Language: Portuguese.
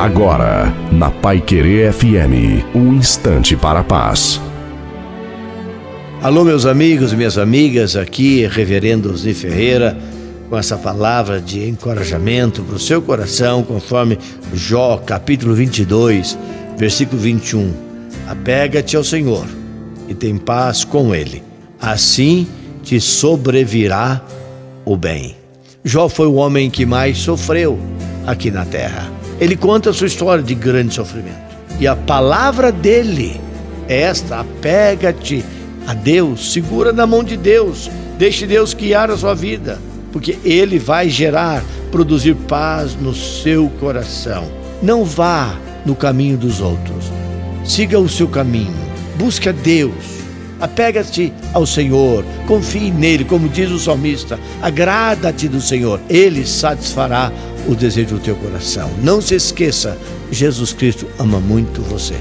Agora, na Pai Querer FM, um instante para a paz. Alô, meus amigos, minhas amigas, aqui, Reverendo Zi Ferreira, com essa palavra de encorajamento para o seu coração, conforme Jó, capítulo 22, versículo 21. Apega-te ao Senhor e tem paz com Ele, assim te sobrevirá o bem. Jó foi o homem que mais sofreu aqui na terra. Ele conta a sua história de grande sofrimento. E a palavra dele é esta: apega-te a Deus, segura na mão de Deus, deixe Deus guiar a sua vida, porque Ele vai gerar, produzir paz no seu coração. Não vá no caminho dos outros, siga o seu caminho, busque a Deus Apega-te ao Senhor, confie nele, como diz o salmista. Agrada-te do Senhor, ele satisfará o desejo do teu coração. Não se esqueça, Jesus Cristo ama muito você.